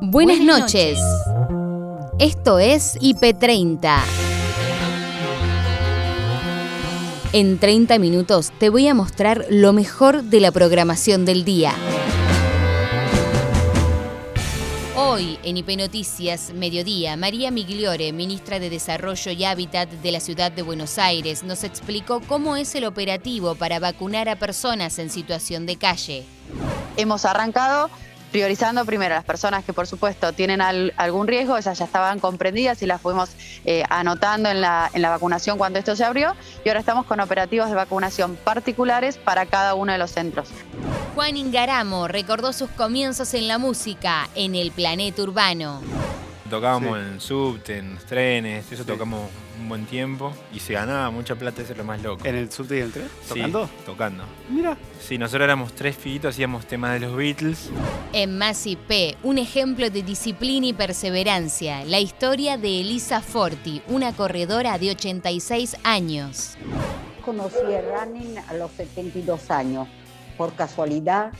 Buenas noches. Esto es IP30. En 30 minutos te voy a mostrar lo mejor de la programación del día. Hoy en IP Noticias, mediodía, María Migliore, ministra de Desarrollo y Hábitat de la Ciudad de Buenos Aires, nos explicó cómo es el operativo para vacunar a personas en situación de calle. Hemos arrancado priorizando primero las personas que por supuesto tienen algún riesgo, esas ya estaban comprendidas y las fuimos eh, anotando en la, en la vacunación cuando esto se abrió y ahora estamos con operativos de vacunación particulares para cada uno de los centros. Juan Ingaramo recordó sus comienzos en la música en el planeta urbano. Tocábamos en subte, en trenes, eso tocamos un buen tiempo y se ganaba mucha plata, eso es lo más loco. ¿En el subte y el tren? ¿Tocando? Sí, tocando. Mira. Sí, nosotros éramos tres pibitos, hacíamos temas de los Beatles. En Más P, un ejemplo de disciplina y perseverancia, la historia de Elisa Forti, una corredora de 86 años. Conocí a running a los 72 años, por casualidad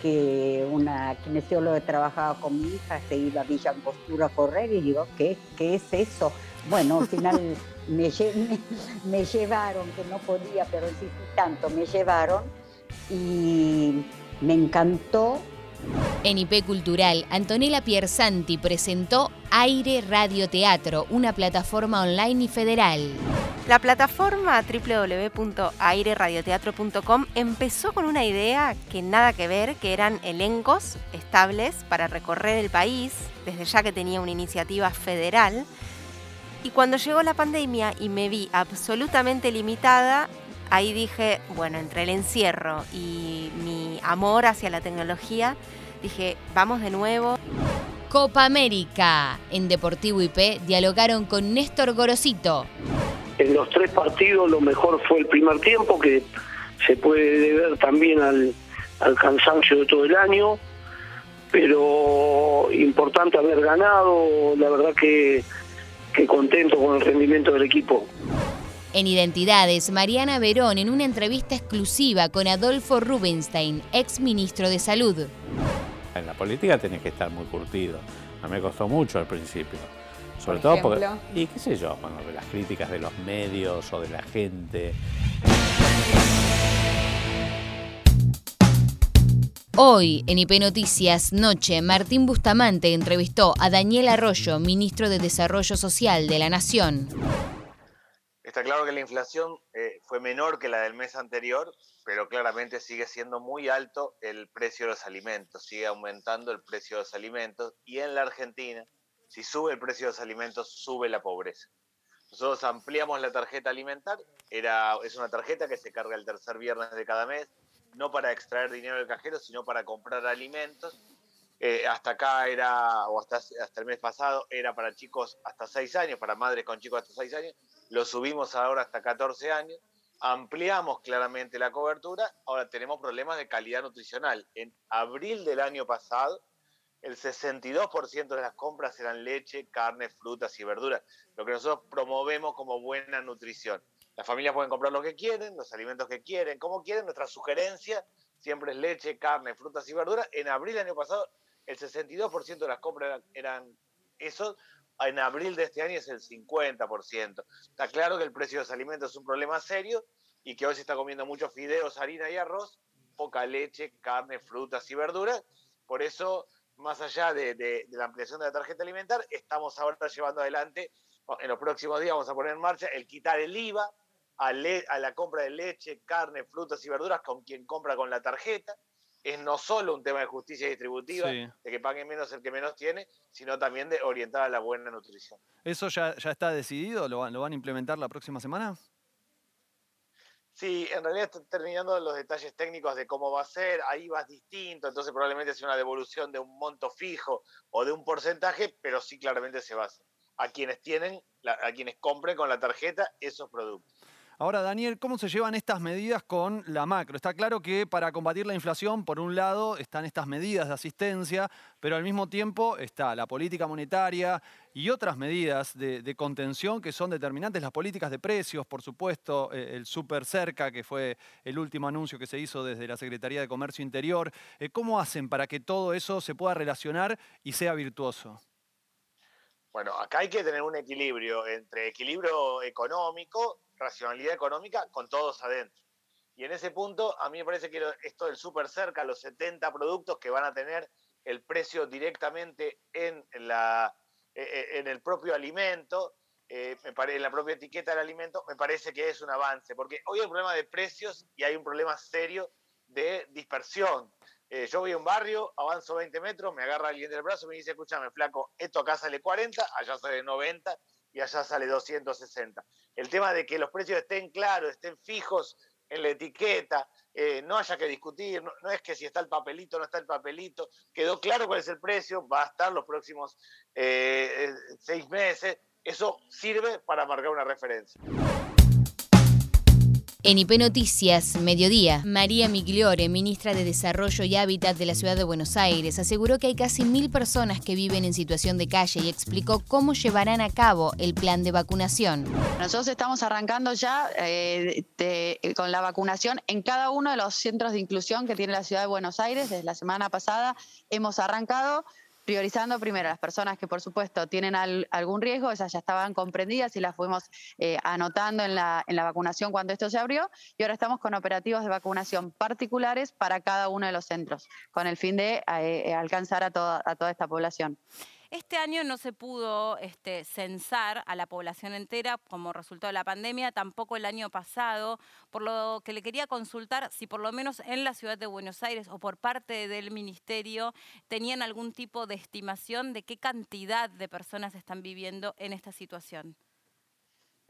que una kinesióloga trabajaba con mi hija se iba a Villa Angostura a correr y digo, ¿qué, qué es eso? Bueno, al final me, me, llevaron, que no podía, pero insistí tanto, me llevaron y me encantó. En IP Cultural, Antonella Piersanti presentó Aire Radio Teatro, una plataforma online y federal. La plataforma www.aireradioteatro.com empezó con una idea que nada que ver, que eran elencos estables para recorrer el país, desde ya que tenía una iniciativa federal. Y cuando llegó la pandemia y me vi absolutamente limitada, ahí dije, bueno, entre el encierro y mi amor hacia la tecnología, dije, vamos de nuevo. Copa América. En Deportivo IP dialogaron con Néstor Gorosito. En los tres partidos lo mejor fue el primer tiempo, que se puede deber también al, cansancio de todo el año, pero importante haber ganado, la verdad que, que contento con el rendimiento del equipo. En Identidades, Mariana Verón en una entrevista exclusiva con Adolfo Rubinstein, ex ministro de Salud. En la política tenés que estar muy curtido. A mí me costó mucho al principio. Sobre todo porque. Y qué sé yo, bueno, de las críticas de los medios o de la gente. Hoy, en IP Noticias Noche, Martín Bustamante entrevistó a Daniel Arroyo, ministro de Desarrollo Social de la Nación. Está claro que la inflación eh, fue menor que la del mes anterior, pero claramente sigue siendo muy alto el precio de los alimentos, sigue aumentando el precio de los alimentos y en la Argentina si sube el precio de los alimentos, sube la pobreza. Nosotros ampliamos la tarjeta alimentar, era, es una tarjeta que se carga el tercer viernes de cada mes, no para extraer dinero del cajero, sino para comprar alimentos. Eh, hasta acá era, o hasta, hasta el mes pasado, era para chicos hasta 6 años, para madres con chicos hasta 6 años. Lo subimos ahora hasta 14 años. Ampliamos claramente la cobertura. Ahora tenemos problemas de calidad nutricional. En abril del año pasado, el 62% de las compras eran leche, carne, frutas y verduras, lo que nosotros promovemos como buena nutrición. Las familias pueden comprar lo que quieren, los alimentos que quieren, como quieren. Nuestra sugerencia siempre es leche, carne, frutas y verduras. En abril del año pasado, el 62% de las compras eran, eso. En abril de este año es el 50%. Está claro que el precio de los alimentos es un problema serio y que hoy se está comiendo muchos fideos, harina y arroz, poca leche, carne, frutas y verduras. Por eso más allá de, la ampliación de la tarjeta alimentar, estamos ahora llevando adelante, en los próximos días vamos a poner en marcha el quitar el IVA a, la compra de leche, carne, frutas y verduras con quien compra con la tarjeta. Es no solo un tema de justicia distributiva, de que pague menos el que menos tiene, sino también de orientar a la buena nutrición. ¿Eso ya, ya está decidido? ¿Lo, ¿Lo van a implementar la próxima semana? Sí, en realidad están terminando los detalles técnicos de cómo va a ser, ahí vas distinto, entonces probablemente sea una devolución de un monto fijo o de un porcentaje, pero sí claramente se va a hacer. A quienes tienen, a quienes compren con la tarjeta esos productos. Ahora, Daniel, ¿cómo se llevan estas medidas con la macro? Está claro que para combatir la inflación, por un lado, están estas medidas de asistencia, pero al mismo tiempo está la política monetaria y otras medidas de, contención que son determinantes, las políticas de precios, por supuesto, eh, el super cerca, que fue el último anuncio que se hizo desde la Secretaría de Comercio Interior. Eh, ¿Cómo hacen para que todo eso se pueda relacionar y sea virtuoso? Bueno, acá hay que tener un equilibrio entre equilibrio económico, racionalidad económica, con todos adentro. Y en ese punto, a mí me parece que esto del súper cerca, los 70 productos que van a tener el precio directamente en, la, e, e, en el propio alimento, eh, en la propia etiqueta del alimento, me parece que es un avance, porque hoy hay un problema de precios y hay un problema serio de dispersión. Eh, yo voy a un barrio, avanzo 20 metros, me agarra alguien del brazo y me dice, escúchame, flaco, esto acá sale 40, allá sale 90 y allá sale 260. El tema de que los precios estén claros, estén fijos en la etiqueta, eh, no haya que discutir, no, es que si está el papelito no está el papelito, quedó claro cuál es el precio, va a estar los próximos eh, seis meses, eso sirve para marcar una referencia. En IP Noticias, mediodía, María Migliore, ministra de Desarrollo y Hábitat de la Ciudad de Buenos Aires, aseguró que hay casi mil personas que viven en situación de calle y explicó cómo llevarán a cabo el plan de vacunación. Nosotros estamos arrancando ya eh, con la vacunación en cada uno de los centros de inclusión que tiene la Ciudad de Buenos Aires. Desde la semana pasada hemos arrancado priorizando primero a las personas que por supuesto tienen algún riesgo, esas ya estaban comprendidas y las fuimos eh, anotando en la, en la vacunación cuando esto se abrió y ahora estamos con operativos de vacunación particulares para cada uno de los centros, con el fin de eh, alcanzar a toda, a toda esta población. Este año no se pudo este, censar a la población entera como resultado de la pandemia, tampoco el año pasado, por lo que le quería consultar si por lo menos en la ciudad de Buenos Aires o por parte del ministerio tenían algún tipo de estimación de qué cantidad de personas están viviendo en esta situación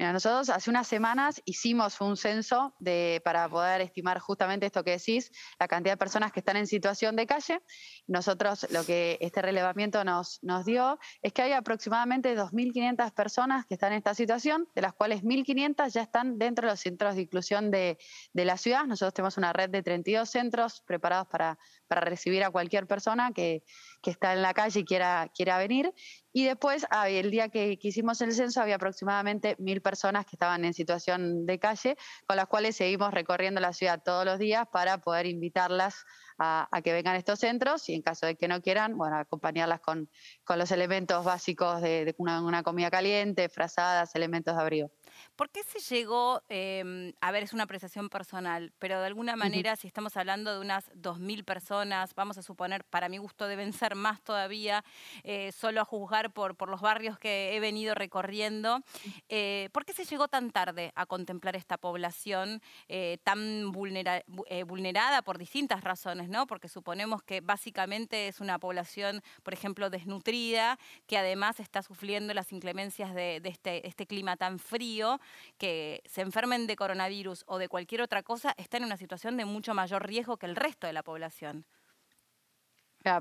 nosotros hace unas semanas hicimos un censo de, para poder estimar justamente esto que decís, la cantidad de personas que están en situación de calle. Nosotros lo que este relevamiento nos, nos dio es que hay aproximadamente 2.500 personas que están en esta situación, de las cuales 1.500 ya están dentro de los centros de inclusión de, de, la ciudad. Nosotros tenemos una red de 32 centros preparados para, para recibir a cualquier persona que, que está en la calle y quiera, quiera venir. Y después, el día que, hicimos el censo, había aproximadamente mil personas que estaban en situación de calle, con las cuales seguimos recorriendo la ciudad todos los días para poder invitarlas a, que vengan a estos centros y en caso de que no quieran, bueno, acompañarlas con, con los elementos básicos de, una, una, comida caliente, frazadas, elementos de abrigo. ¿Por qué se llegó, em, a ver, es una apreciación personal, pero de alguna manera, si estamos hablando de unas 2.000 personas, vamos a suponer, para mi gusto deben ser más todavía, eh, solo a juzgar por, por los barrios que he venido recorriendo, eh, ¿por qué se llegó tan tarde a contemplar esta población eh, tan vulnerada por distintas razones, ¿no? Porque suponemos que básicamente es una población, por ejemplo, desnutrida, que además está sufriendo las inclemencias de, este, este clima tan frío que se enfermen de coronavirus o de cualquier otra cosa están en una situación de mucho mayor riesgo que el resto de la población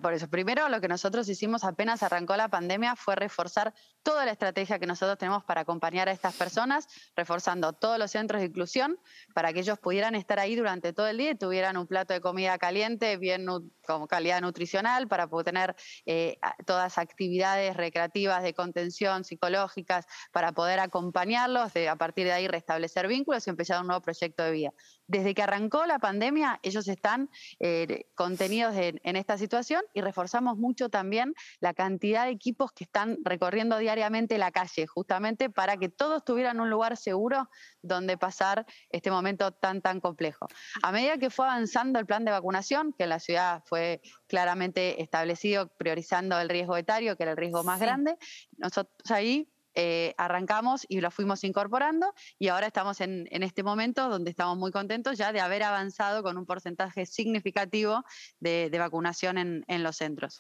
por eso, primero lo que nosotros hicimos apenas arrancó la pandemia fue reforzar toda la estrategia que nosotros tenemos para acompañar a estas personas, reforzando todos los centros de inclusión para que ellos pudieran estar ahí durante todo el día y tuvieran un plato de comida caliente, bien con calidad nutricional, para poder tener eh, todas actividades recreativas de contención psicológicas, para poder acompañarlos, de, a partir de ahí restablecer vínculos y empezar un nuevo proyecto de vida. Desde que arrancó la pandemia, ellos están eh, contenidos en esta situación y reforzamos mucho también la cantidad de equipos que están recorriendo diariamente la calle, justamente para que todos tuvieran un lugar seguro donde pasar este momento tan, tan complejo. A medida que fue avanzando el plan de vacunación, que en la ciudad fue claramente establecido priorizando el riesgo etario, que era el riesgo más grande, nosotros ahí eh, arrancamos y lo fuimos incorporando y ahora estamos en, este momento donde estamos muy contentos ya de haber avanzado con un porcentaje significativo de, vacunación en, los centros.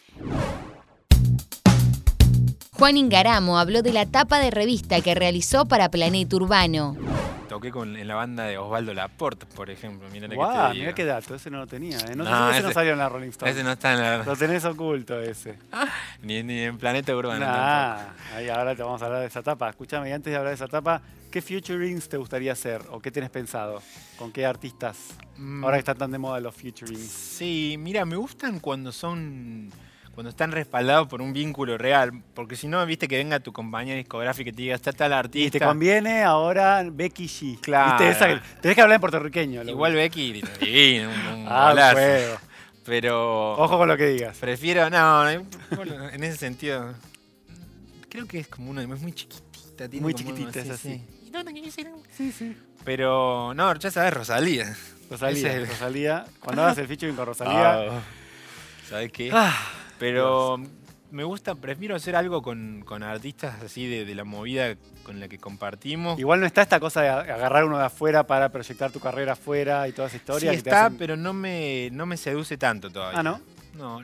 Juan Ingaramo habló de la tapa de revista que realizó para Planeta Urbano toqué con, en la banda de Osvaldo Laporte, por ejemplo. Mirá, wow, mira qué dato, ese no lo tenía. ¿eh? No, no ese, no salió en la Rolling Stone. Ese no está en la... Lo tenés oculto ese. ni, ni, en Planeta Urbano nah, Ahí ahora te vamos a hablar de esa etapa. Escúchame, antes de hablar de esa etapa, ¿qué featurings te gustaría hacer o qué tienes pensado? ¿Con qué artistas? Mm. Ahora que están tan de moda los featurings. Sí, mira, me gustan cuando son cuando están respaldados por un vínculo real. Porque si no, viste que venga tu compañía discográfica y te diga, está tal artista. Y te conviene ahora Becky G. Claro. tenés que hablar en puertorriqueño. Igual Becky, divino, un, un ah, Pero. Ojo con lo que digas. Prefiero, no, en ese sentido. Creo que es como una. Es muy chiquitita. Tiene muy chiquitita, es así. Sí, sí. Pero, no, ya sabes, Rosalía. Rosalía, Rosalía. Cuando hagas el featuring con Rosalía. Ah, ¿Sabes qué? Ah. Pero me gusta, prefiero hacer algo con, artistas así de, la movida con la que compartimos. Igual no está esta cosa de agarrar uno de afuera para proyectar tu carrera afuera y toda esa historia. Sí está, pero no me, no me seduce tanto todavía. Ah, ¿no? No.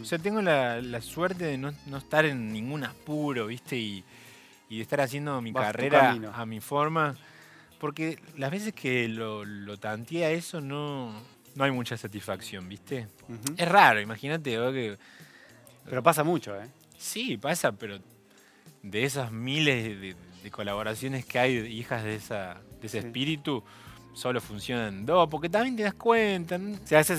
O sea, tengo la, suerte de no, estar en ningún apuro, ¿viste? Y, de estar haciendo mi carrera a mi forma. Porque las veces que lo, lo tanteé a eso no, no hay mucha satisfacción, ¿viste? Es raro, imagínate que pero pasa mucho, ¿eh? Sí, pasa, pero de esas miles de, colaboraciones que hay, hijas de, esa, de ese espíritu, solo funcionan dos, porque también te das cuenta. O sea, a veces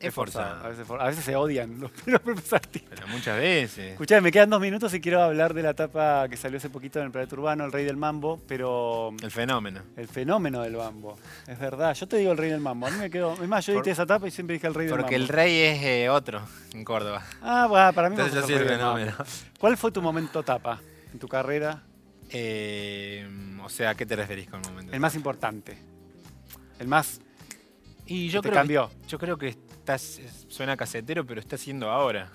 es forzado. A veces, se odian los, propios artistas. Pero muchas veces. Escuchame, me quedan dos minutos y quiero hablar de la etapa que salió hace poquito en el Planeta Urbano, El Rey del Mambo, pero... El fenómeno. El fenómeno del mambo. Es verdad, yo te digo El Rey del Mambo. A mí me quedó... Es más, yo dije esa etapa y siempre dije El Rey del Mambo. Porque el Rey es eh, otro en Córdoba. Ah, bueno, para mí Entonces yo el fenómeno. ¿Cuál fue tu momento tapa en tu carrera? Eh, o sea, ¿a qué te referís con momento? El más importante. El más... Y yo creo te cambió. yo creo que suena casetero, pero está haciendo ahora.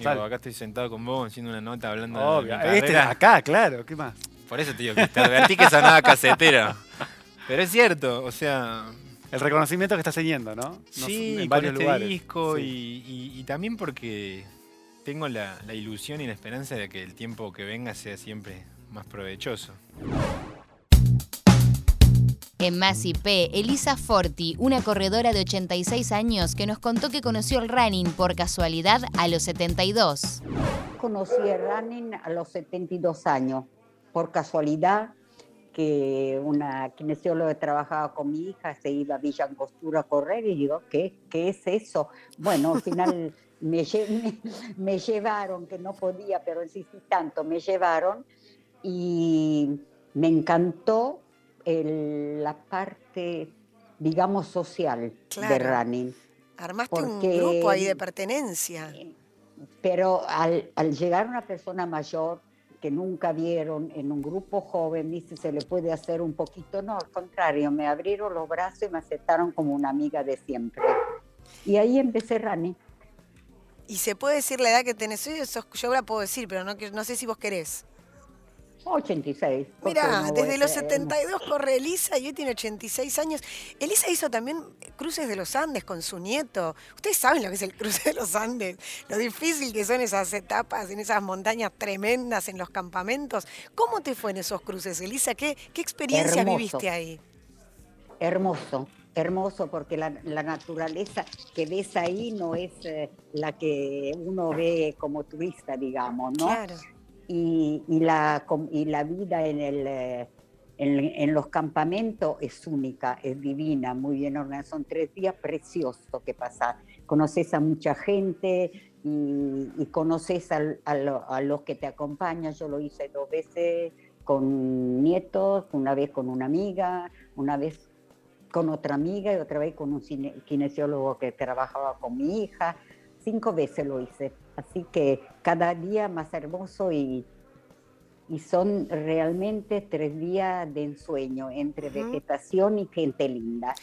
acá estoy sentado con vos haciendo una nota hablando de mi este acá, claro, ¿qué más? Por eso te digo que te advertí que sonaba casetero. Pero es cierto, o sea... El reconocimiento que estás teniendo, ¿no? sí, en varios este disco y, también porque tengo la ilusión y la esperanza de que el tiempo que venga sea siempre más provechoso. En Más IP, Elisa Forti, una corredora de 86 años que nos contó que conoció el running por casualidad a los 72. Conocí el running a los 72 años, por casualidad que una kinesióloga trabajaba con mi hija se iba a Villa Angostura a correr y digo, ¿qué, qué es eso? Bueno, al final me, me, llevaron, que no podía, pero insistí tanto, me llevaron y me encantó la parte, digamos, social de running. Armaste un grupo ahí de pertenencia. Pero al, llegar una persona mayor que nunca vieron en un grupo joven, dice, se le puede hacer un poquito. No, al contrario, me abrieron los brazos y me aceptaron como una amiga de siempre. Y ahí empecé running. ¿Y se puede decir la edad que tenés hoy? Yo la puedo decir, pero no, no sé si vos querés. 86. Mira, desde los 72 corre Elisa y hoy tiene 86 años. Elisa hizo también cruces de los Andes con su nieto. Ustedes saben lo que es el cruce de los Andes, lo difícil que son esas etapas en esas montañas tremendas, en los campamentos. ¿Cómo te fue en esos cruces, Elisa? ¿Qué, qué experiencia viviste ahí? Hermoso, hermoso, porque la, naturaleza que ves ahí no es eh, la que uno ve como turista, digamos, ¿no? Claro y, la, y la vida en, el, eh, en, los campamentos es única, es divina, muy bien organizada. Son tres días preciosos que pasan. Conoces a mucha gente y, conoces a, los que te acompañan. Yo lo hice dos veces con nietos, una vez con una amiga, una vez con otra amiga y otra vez con un kinesiólogo que trabajaba con mi hija. Cinco veces lo hice. Así que cada día más hermoso y, y son realmente tres días de ensueño entre vegetación y gente linda.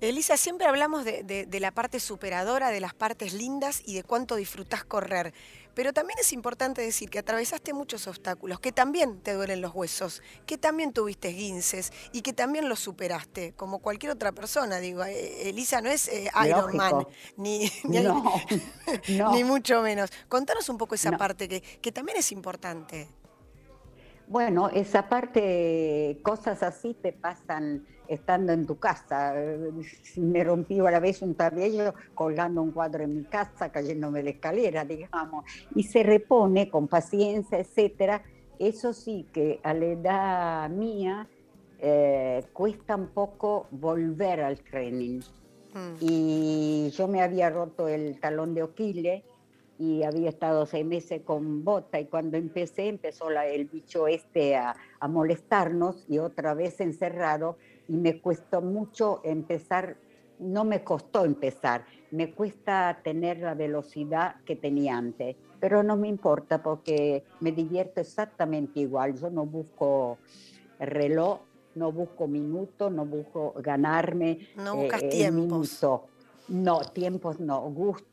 Elisa, siempre hablamos de, la parte superadora, de las partes lindas y de cuánto disfrutás correr. Pero también es importante decir que atravesaste muchos obstáculos, que también te duelen los huesos, que también tuviste guinces y que también los superaste, como cualquier otra persona. Digo, eh, Elisa no es eh, Iron Man, ni, ni, mucho menos. Contanos un poco esa parte que, que también es importante. Bueno, esa parte, cosas así te pasan estando en tu casa. Si me rompí a la vez un tablillo colgando un cuadro en mi casa, cayéndome de escalera, digamos, y se repone con paciencia, etcétera. Eso sí que a la edad mía eh, cuesta un poco volver al training. Mm. Y yo me había roto el talón de Oquile y había estado seis meses con bota y cuando empecé empezó la, el bicho este a, a, molestarnos y otra vez encerrado y me cuesta mucho empezar, no me costó empezar, me cuesta tener la velocidad que tenía antes, pero no me importa porque me divierto exactamente igual, yo no busco reloj, no busco minutos, no busco ganarme. No buscas eh, tiempos. No, tiempos no. Gusto,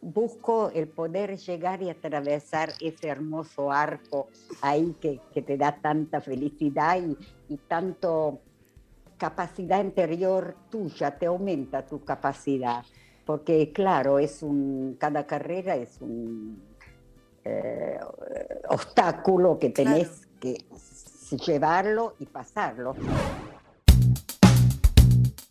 busco el poder llegar y atravesar ese hermoso arco ahí que, que te da tanta felicidad y, y, tanto capacidad interior tuya, te aumenta tu capacidad. Porque claro, es un, cada carrera es un eh, obstáculo que tenés que llevarlo y pasarlo.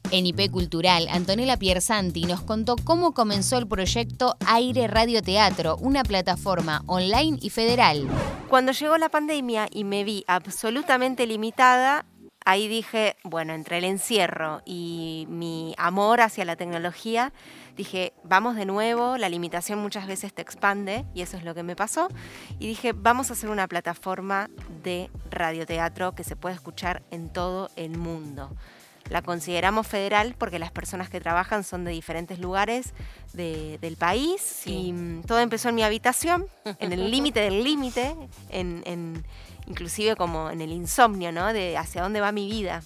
En IP Cultural, Antonella Piersanti nos contó cómo comenzó el proyecto Aire Radio Teatro, una plataforma online y federal. Cuando llegó la pandemia y me vi absolutamente limitada, ahí dije, bueno, entre el encierro y mi amor hacia la tecnología, dije, vamos de nuevo, la limitación muchas veces te expande y eso es lo que me pasó. Y dije, vamos a hacer una plataforma de radioteatro que se puede escuchar en todo el mundo. La consideramos federal porque las personas que trabajan son de diferentes lugares del país y mm, todo empezó en mi habitación, en el límite del límite, en, inclusive como en el insomnio, ¿no? De hacia dónde va mi vida,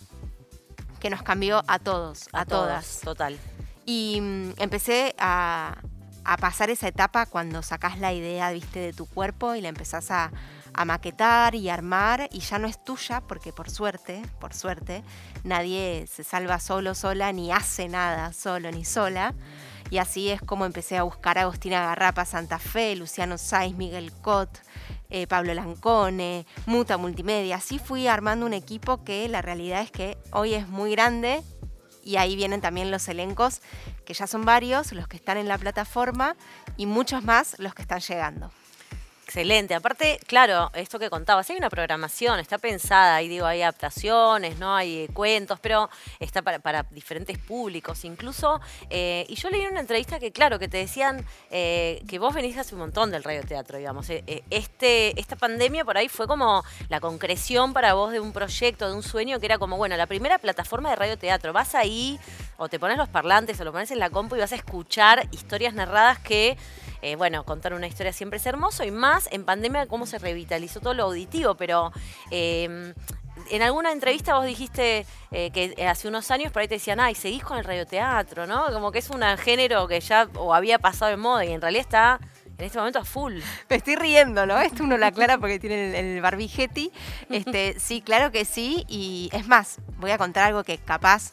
que nos cambió a todos, a, todas. Total. Y mm, empecé a, a pasar esa etapa cuando sacás la idea, viste, de tu cuerpo y la empezás a, a maquetar y armar y ya no es tuya porque por suerte, por suerte, nadie se salva solo, sola, ni hace nada solo ni sola. Y así es como empecé a buscar a Agostina Garrapa, Santa Fe, Luciano Saiz, Miguel Cot, eh, Pablo Lancone, Muta Multimedia. Así fui armando un equipo que la realidad es que hoy es muy grande y ahí vienen también los elencos, que ya son varios, los que están en la plataforma y muchos más los que están llegando. Excelente. Aparte, claro, esto que contabas, hay una programación, está pensada, ahí digo, hay adaptaciones, ¿no? Hay cuentos, pero está para, diferentes públicos incluso. Eh, y yo leí en una entrevista que, claro, que te decían eh, que vos venís hace un montón del radioteatro, digamos. Eh, este, esta pandemia por ahí fue como la concreción para vos de un proyecto, de un sueño que era como, bueno, la primera plataforma de radioteatro. Vas ahí o te pones los parlantes o lo pones en la compu y vas a escuchar historias narradas que eh, bueno, contar una historia siempre es hermoso y más en pandemia cómo se revitalizó todo lo auditivo, pero... Em, en alguna entrevista vos dijiste eh, que hace unos años por ahí te decían, ay, seguís con el radioteatro, ¿no? Como que es un género que ya o había pasado de moda y en realidad está en este momento a full. Me estoy riendo, ¿no? Esto uno lo aclara porque tiene el, el barbijetti. Este, sí, claro que sí. Y es más, voy a contar algo que capaz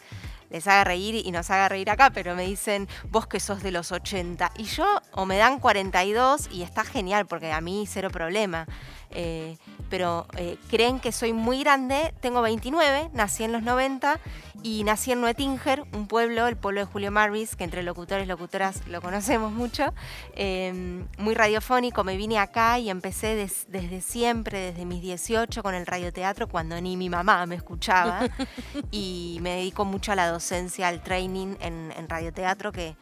les haga reír y nos haga reír acá, pero me dicen, vos que sos de los 80. Y yo, o me dan 42 y está genial, porque a mí cero problema. Eh, pero eh, creen que soy muy grande, tengo 29, nací en los 90 y nací en Nuetinger, un pueblo, el pueblo de Julio Marvis, que entre locutores y locutoras lo conocemos mucho, em, muy radiofónico, me vine acá y empecé desde siempre, desde mis 18 con el radioteatro, cuando ni mi mamá me escuchaba. Y me dedico mucho a la docencia, al training en, en radioteatro que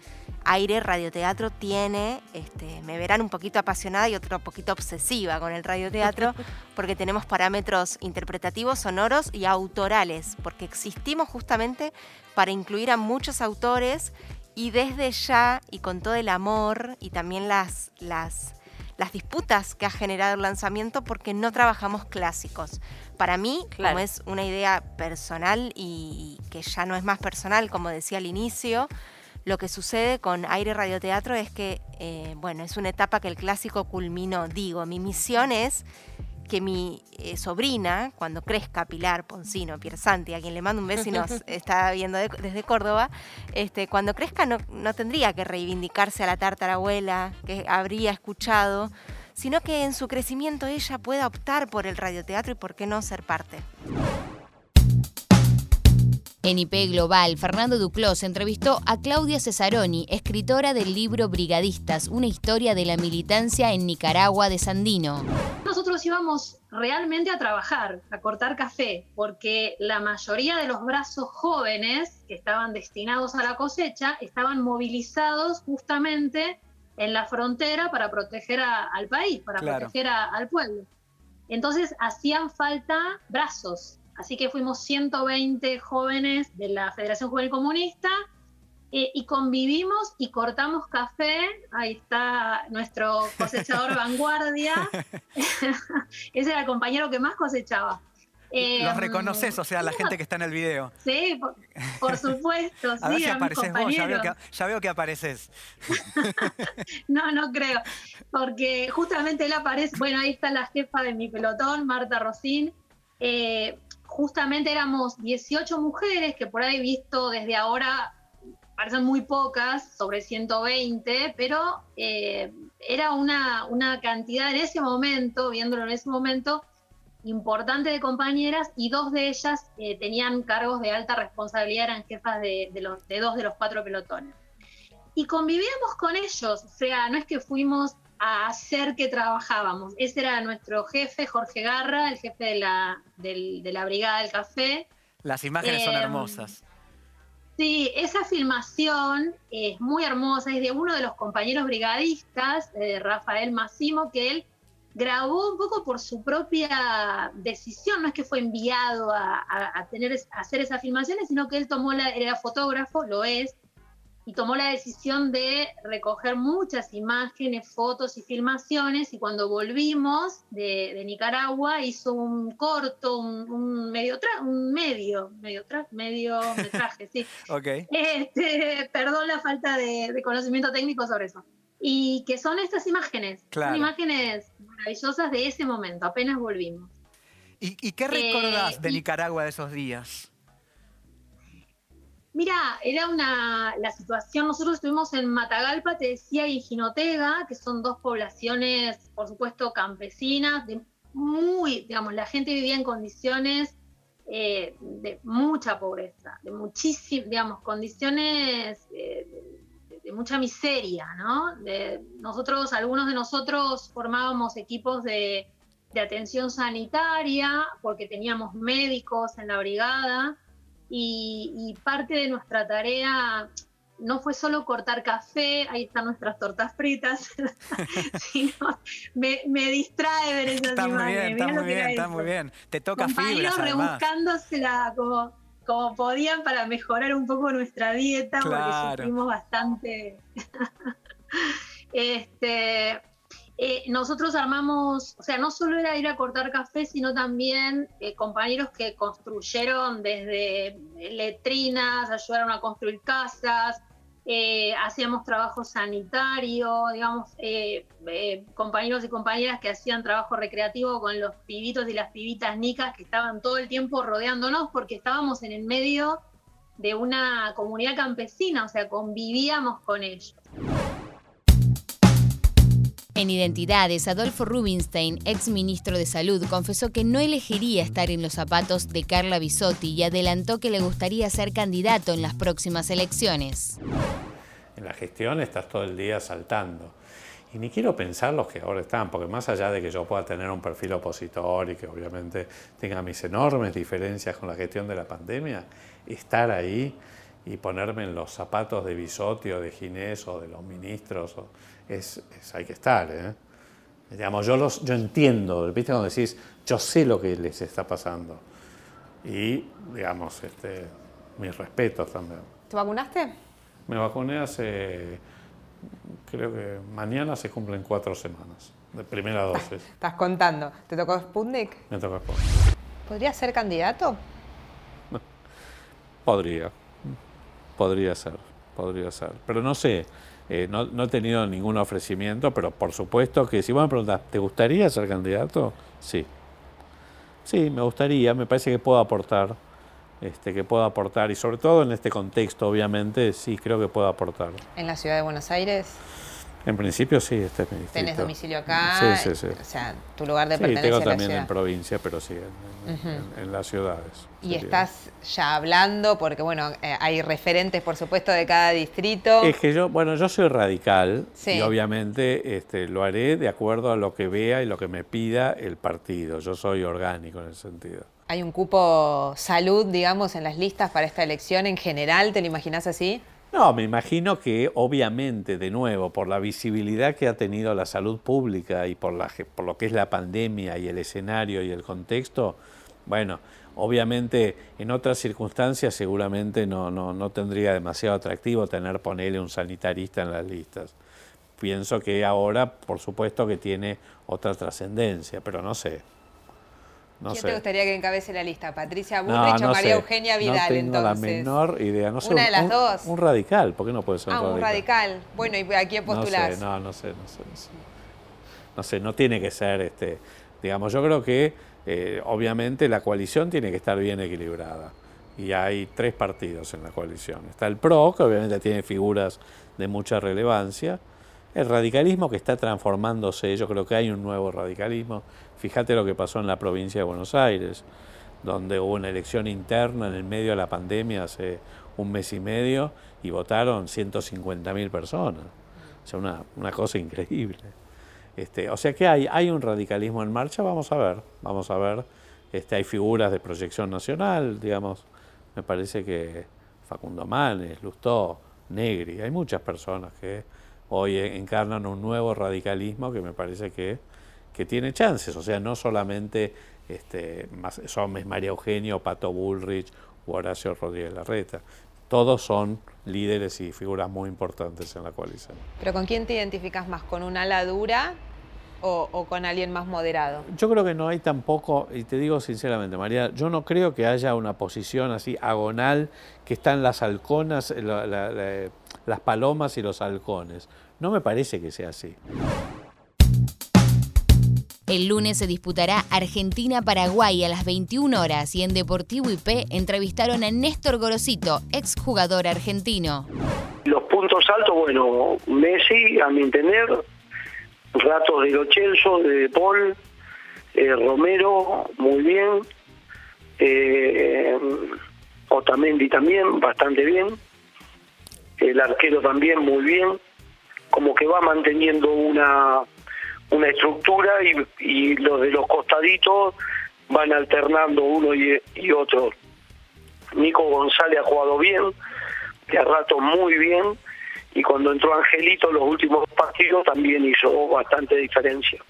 aire radioteatro tiene, este, me verán un poquito apasionada y otro poquito obsesiva con el radioteatro, porque tenemos parámetros interpretativos, sonoros y autorales, porque existimos justamente para incluir a muchos autores y desde ya y con todo el amor y también las, las, las disputas que ha generado el lanzamiento porque no trabajamos clásicos. Para mí, como es una idea personal y que ya no es más personal, como decía al inicio, lo que sucede con Aire Radioteatro es que, eh, bueno, es una etapa que el clásico culminó. Digo, mi misión es que mi eh, sobrina, cuando crezca, Pilar Poncino, Piersanti, a quien le mando un beso y nos está viendo desde Córdoba, este, cuando crezca no, no, tendría que reivindicarse a la tártara abuela que habría escuchado, sino que en su crecimiento ella pueda optar por el radioteatro y por qué no ser parte. En IP Global, Fernando Duclos entrevistó a Claudia Cesaroni, escritora del libro Brigadistas, una historia de la militancia en Nicaragua de Sandino. Nosotros íbamos realmente a trabajar, a cortar café, porque la mayoría de los brazos jóvenes que estaban destinados a la cosecha estaban movilizados justamente en la frontera para proteger al país, para proteger al pueblo. Entonces hacían falta brazos, Así que fuimos 120 jóvenes de la Federación Juvenil Comunista eh, y convivimos y cortamos café. Ahí está nuestro cosechador vanguardia. Ese era el compañero que más cosechaba. Eh, Los reconoces, o sea, la gente que está en el video. Sí, por, supuesto. a ver si apareces vos, ya veo, que, ya veo, que, apareces. no, no creo, porque justamente él aparece, bueno, ahí está la jefa de mi pelotón, Marta Rosín. Eh, justamente éramos 18 mujeres, que por ahí visto desde ahora parecen muy pocas, sobre 120, pero eh, era una, cantidad en ese momento, viéndolo en ese momento, importante de compañeras y dos de ellas eh, tenían cargos de alta responsabilidad, eran jefas de, los, de dos de los cuatro pelotones. Y convivíamos con ellos, o sea, no es que fuimos a hacer que trabajábamos. Ese era nuestro jefe, Jorge Garra, el jefe de la, de la Brigada del Café. Las imágenes son em, hermosas. Sí, esa filmación es muy hermosa, es de uno de los compañeros brigadistas, de Rafael Massimo, que él grabó un poco por su propia decisión, no es que fue enviado a, tener, a hacer esas filmaciones, sino que él tomó la, era fotógrafo, lo es, y tomó la decisión de recoger muchas imágenes, fotos y filmaciones y cuando volvimos de, Nicaragua hizo un corto, un, medio, un medio, medio, medio metraje, sí. okay. Este, perdón la falta de, conocimiento técnico sobre eso. Y que son estas imágenes, son imágenes maravillosas de ese momento, apenas volvimos. ¿Y, qué recordás eh, de Nicaragua de esos días? Mira, era una la situación, nosotros estuvimos en Matagalpa, te decía, y Jinotega, que son dos poblaciones, por supuesto, campesinas, de muy, digamos, la gente vivía en condiciones eh, de mucha pobreza, de muchísimas, digamos, condiciones eh, de, mucha miseria, ¿no? nosotros, algunos de nosotros formábamos equipos de, de atención sanitaria porque teníamos médicos en la brigada y, parte de nuestra tarea no fue solo cortar café, ahí están nuestras tortas fritas, sino me, distrae ver esas está Muy bien, está muy bien, está muy bien. Te toca fibras, rebuscándosela como, como podían para mejorar un poco nuestra dieta, porque sufrimos bastante. este, eh, nosotros armamos, o sea, no solo era ir a cortar café, sino también eh, compañeros que construyeron desde letrinas, ayudaron a construir casas, eh, hacíamos trabajo sanitario, digamos, compañeros y compañeras que hacían trabajo recreativo con los pibitos y las pibitas nicas que estaban todo el tiempo rodeándonos porque estábamos en el medio de una comunidad campesina, o sea, convivíamos con ellos. En Identidades, Adolfo Rubinstein, ex ministro de Salud, confesó que no elegiría estar en los zapatos de Carla Bisotti y adelantó que le gustaría ser candidato en las próximas elecciones. En la gestión estás todo el día saltando. Y ni quiero pensar los que ahora están, porque más allá de que yo pueda tener un perfil opositor y que obviamente tenga mis enormes diferencias con la gestión de la pandemia, estar ahí y ponerme en los zapatos de Bisotti o de Ginés o de los ministros es, hay que estar. ¿eh? Digamos, yo, los, yo entiendo, ¿viste? Cuando decís, yo sé lo que les está pasando. Y, digamos, este, mis respetos también. ¿Te vacunaste? Me vacuné hace, creo que mañana se cumplen cuatro semanas de primera dosis. Estás contando. ¿Te tocó Sputnik? Me tocó Sputnik. ¿Podrías ser candidato? Podría. Podría ser. Podría ser. Pero no sé. Eh, no, he tenido ningún ofrecimiento, pero por supuesto que si vos me preguntas, ¿te gustaría ser candidato? Sí. Sí, me gustaría, me parece que puedo aportar, este, que puedo aportar, y sobre todo en este contexto, obviamente, sí creo que puedo aportar. ¿En la ciudad de Buenos Aires? En principio sí, este es mi distrito. ¿Tenés domicilio acá? Sí, sí, sí. O sea, tu lugar de sí, pertenencia tengo a la también ciudad. en provincia, pero sí, en, en- en- en las ciudades. Y sería. estás ya hablando, porque bueno, eh, hay referentes, por supuesto, de cada distrito. Es que yo, bueno, yo soy radical Sí. y obviamente este, lo haré de acuerdo a lo que vea y lo que me pida el partido. Yo soy orgánico en ese sentido. Hay un cupo salud, digamos, en las listas para esta elección en general, ¿te lo imaginas así? No, me imagino que obviamente, de nuevo, por la visibilidad que ha tenido la salud pública y por, la, por lo que es la pandemia y el escenario y el contexto, bueno, obviamente en otras circunstancias seguramente no, no, no tendría demasiado atractivo tener, ponerle un sanitarista en las listas. Pienso que ahora, por supuesto, que tiene otra trascendencia, pero no sé. No ¿Quién sé. te gustaría que encabece la lista? ¿Patricia Bullrich no o María sé. Eugenia Vidal, no tengo entonces? la menor idea. No sé, Una de las un- dos. Un radical, ¿por qué no puede ser Ah, un un radical? radical. Bueno, ¿y a quién postulás? No sé, no, no sé, no sé, no sé. No sé, no tiene que ser, este, digamos, yo creo que eh, obviamente la coalición tiene que estar bien equilibrada. Y hay tres partidos en la coalición. Está el PRO, que obviamente tiene figuras de mucha relevancia. El radicalismo que está transformándose, yo creo que hay un nuevo radicalismo. Fíjate lo que pasó en la provincia de Buenos Aires, donde hubo una elección interna en el medio de la pandemia hace un mes y medio y votaron 150.000 personas. O sea, una, una cosa increíble. Este, o sea que hay, hay un radicalismo en marcha, vamos a ver, vamos a ver. Este, hay figuras de proyección nacional, digamos, me parece que Facundo Manes, Lustó, Negri, hay muchas personas que hoy encarnan un nuevo radicalismo que me parece que, que tiene chances, o sea, no solamente este, son María Eugenio, Pato Bullrich o Horacio Rodríguez Larreta, todos son líderes y figuras muy importantes en la coalición. ¿Pero con quién te identificas más? ¿Con un ala dura o, o con alguien más moderado? Yo creo que no hay tampoco, y te digo sinceramente, María, yo no creo que haya una posición así agonal que están las halconas, la- la- la- las palomas y los halcones. No me parece que sea así. El lunes se disputará Argentina-Paraguay a las 21 horas y en Deportivo IP entrevistaron a Néstor Gorosito, exjugador argentino. Los puntos altos, bueno, Messi, a mi entender, ratos de Lo Celso, de De Paul, eh, Romero, muy bien, eh, Otamendi también, bastante bien, el arquero también muy bien, como que va manteniendo una, una estructura y, los de los costaditos van alternando uno y, y otro. Nico González ha jugado bien, que a rato muy bien, y cuando entró Angelito los últimos partidos también hizo bastante diferencia.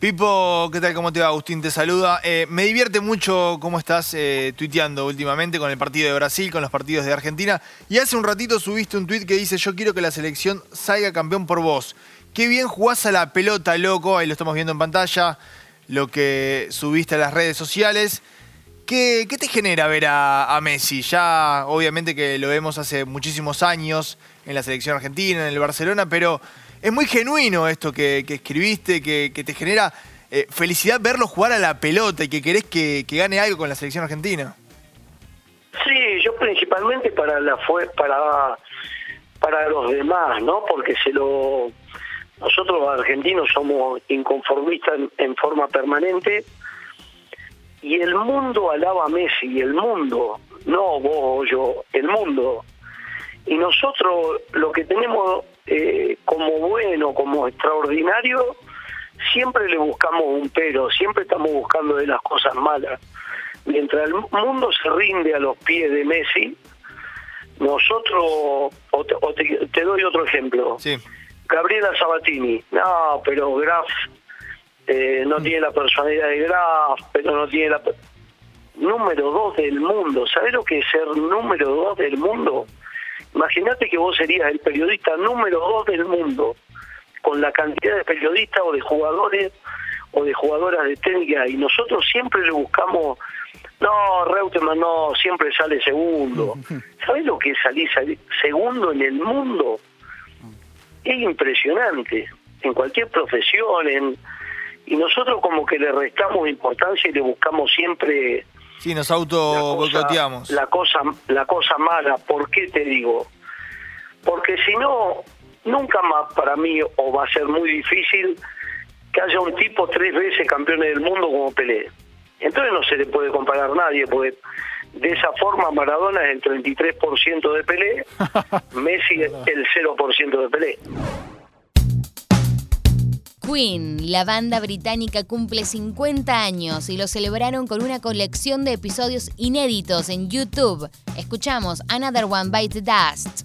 Pipo, ¿qué tal? ¿Cómo te va? Agustín te saluda. Eh, me divierte mucho cómo estás eh, tuiteando últimamente con el partido de Brasil, con los partidos de Argentina. Y hace un ratito subiste un tuit que dice, yo quiero que la selección salga campeón por vos. Qué bien jugás a la pelota, loco. Ahí lo estamos viendo en pantalla, lo que subiste a las redes sociales. ¿Qué, te genera ver a Messi? Ya obviamente que lo vemos hace muchísimos años en la selección argentina, en el Barcelona, pero es muy genuino esto que, escribiste, que, te genera eh, felicidad verlo jugar a la pelota y que querés que, gane algo con la selección argentina. Sí, yo principalmente para la fue para para los demás, ¿no? Porque se lo nosotros argentinos somos inconformistas en, en forma permanente y el mundo alaba a Messi, el mundo, no vos o yo, el mundo. Y nosotros lo que tenemos eh, como bueno, como extraordinario, siempre le buscamos un pero, siempre estamos buscando de las cosas malas. Mientras el mundo se rinde a los pies de Messi, nosotros, o te, o te- te doy otro ejemplo. Gabriela Sabatini, no, pero Graf eh, no tiene la personalidad de Graf, pero no tiene la... Número dos del mundo, ¿sabes lo que es ser número dos del mundo? Imagínate que vos serías el periodista número dos del mundo, con la cantidad de periodistas o de jugadores o de jugadoras de técnica, y nosotros siempre le buscamos, no, Reutemann no, siempre sale segundo. ¿Sabes lo que es salir, salir segundo en el mundo? Es impresionante, en cualquier profesión, en, y nosotros como que le restamos importancia y le buscamos siempre Sí, nos auto boicoteamos. la cosa la cosa mala. ¿Por qué te digo? Porque si no, nunca más para mí, o va a ser muy difícil, que haya un tipo tres veces campeón del mundo como Pelé. Entonces no se le puede comparar a nadie, porque de esa forma Maradona es el 33% de Pelé, Messi es el 0% de Pelé. Queen, la banda británica cumple 50 años y lo celebraron con una colección de episodios inéditos en YouTube. Escuchamos Another One Bite the Dust.